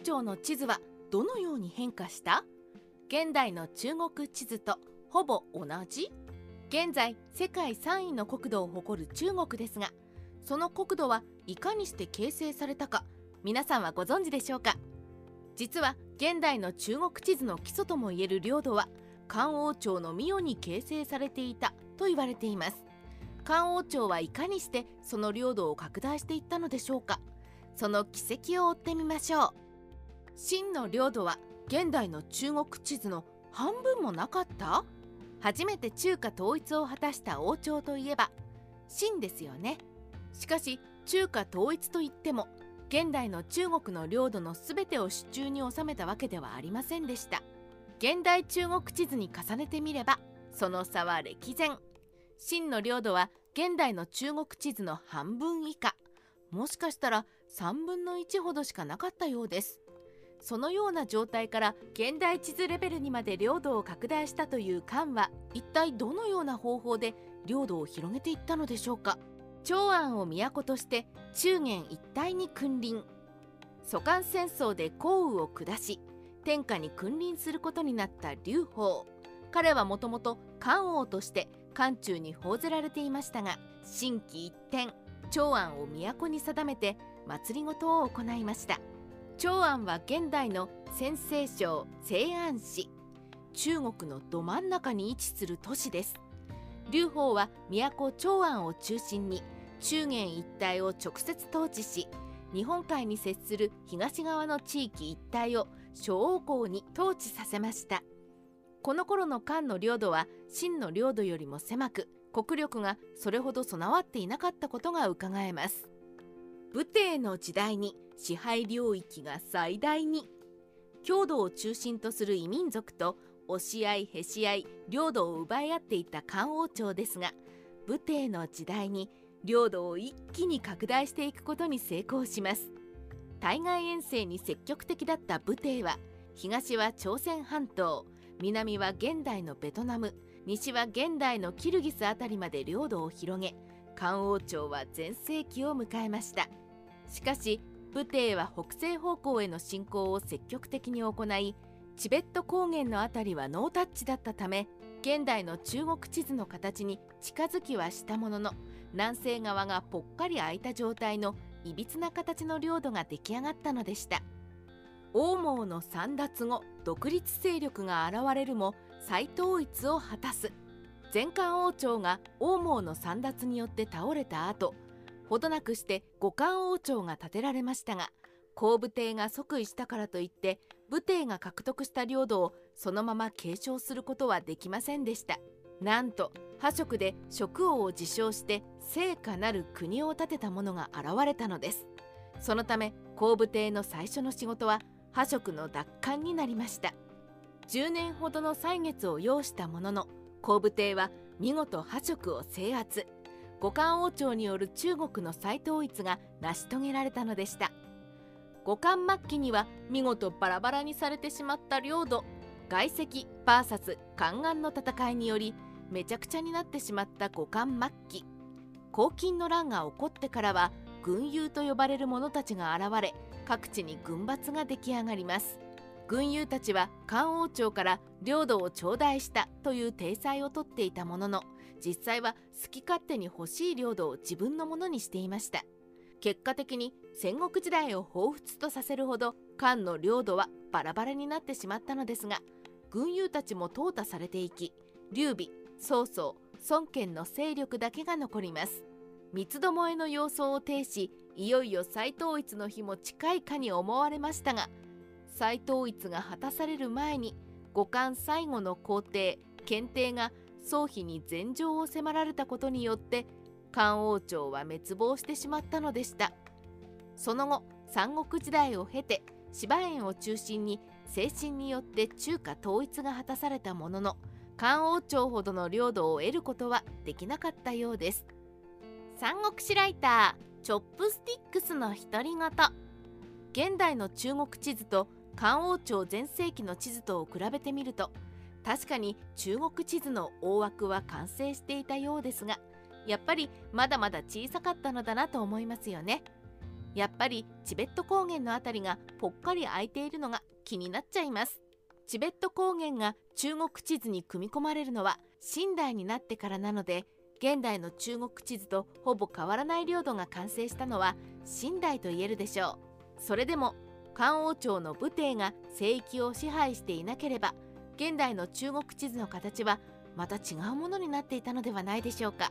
朝の地図はどのように変化した？現代の中国地図とほぼ同じ？現在世界3位の国土を誇る中国ですがその国土はいかにして形成されたか皆さんはご存知でしょうか？実は現代の中国地図の基礎ともいえる領土は漢王朝の御代に形成されていたと言われています。漢王朝はいかにしてその領土を拡大していったのでしょうか？その軌跡を追ってみましょう。秦の領土は現代の中国地図の半分もなかった？初めて中華統一を果たした王朝といえば秦ですよね。しかし中華統一といっても現代の中国の領土の全てを手中に収めたわけではありませんでした。現代中国地図に重ねてみればその差は歴然。秦の領土は現代の中国地図の半分以下。もしかしたら3分の1ほどしかなかったようです。そのような状態から現代地図レベルにまで領土を拡大したという漢は一体どのような方法で領土を広げていったのでしょうか？長安を都として中原一帯に君臨。蘇韓戦争で降雨を下し天下に君臨することになった劉邦。彼はもともと漢王として漢中に報ぜられていましたが心機一転長安を都に定めて祭りごとを行いました。長安は現代の陝西省西安市。中国のど真ん中に位置する都市です。劉邦は都長安を中心に中原一帯を直接統治し日本海に接する東側の地域一帯を小王公に統治させました。この頃の漢の領土は秦の領土よりも狭く国力がそれほど備わっていなかったことがうかがえます。武帝の時代に支配領域が最大に。郷土を中心とする異民族と押し合いへし合い領土を奪い合っていた漢王朝ですが武帝の時代に領土を一気に拡大していくことに成功します。対外遠征に積極的だった武帝は東は朝鮮半島南は現代のベトナム西は現代のキルギス辺りまで領土を広げ漢王朝は全盛期を迎えました。しかし武帝は北西方向への進行を積極的に行いチベット高原の辺りはノータッチだったため現代の中国地図の形に近づきはしたものの南西側がぽっかり空いた状態のいびつな形の領土が出来上がったのでした。王毛の簒奪後独立勢力が現れるも再統一を果たす。前漢王朝が王毛の簒奪によって倒れた後ほどなくして五漢王朝が建てられましたが皇武帝が即位したからといって武帝が獲得した領土をそのまま継承することはできませんでした。なんと破職で職王を自称して成果なる国を建てた者が現れたのです。そのため皇武帝の最初の仕事は破職の奪還になりました。10年ほどの歳月を要したものの皇武帝は見事破職を制圧。五漢王朝による中国の再統一が成し遂げられたのでした。五漢末期には見事バラバラにされてしまった領土外石 VS 宦官の戦いによりめちゃくちゃになってしまった五漢末期。黄巾の乱が起こってからは軍友と呼ばれる者たちが現れ各地に軍閥が出来上がります。軍友たちは漢王朝から領土を頂戴したという体裁をとっていたものの実際は好き勝手に欲しい領土を自分のものにしていました。結果的に戦国時代を彷彿とさせるほど漢の領土はバラバラになってしまったのですが軍友たちも淘汰されていき劉備曹操孫権の勢力だけが残ります。三つどもえの様相を呈しいよいよ再統一の日も近いかに思われましたが再統一が果たされる前に五冠最後の皇帝検定が宗妃に禅譲を迫られたことによって漢王朝は滅亡してしまったのでした。その後三国時代を経て芝園を中心に精神によって中華統一が果たされたものの漢王朝ほどの領土を得ることはできなかったようです。三国志ライターチョップスティックスの独り言。現代の中国地図と漢王朝全盛期の地図とを比べてみると確かに中国地図の大枠は完成していたようですがやっぱりまだまだ小さかったのだなと思いますよね。やっぱりチベット高原の辺りがぽっかり空いているのが気になっちゃいます。チベット高原が中国地図に組み込まれるのは清代になってからなので現代の中国地図とほぼ変わらない領土が完成したのは清代と言えるでしょう。それでも漢王朝の武帝が聖域を支配していなければ現代の中国地図の形はまた違うものになっていたのではないでしょうか。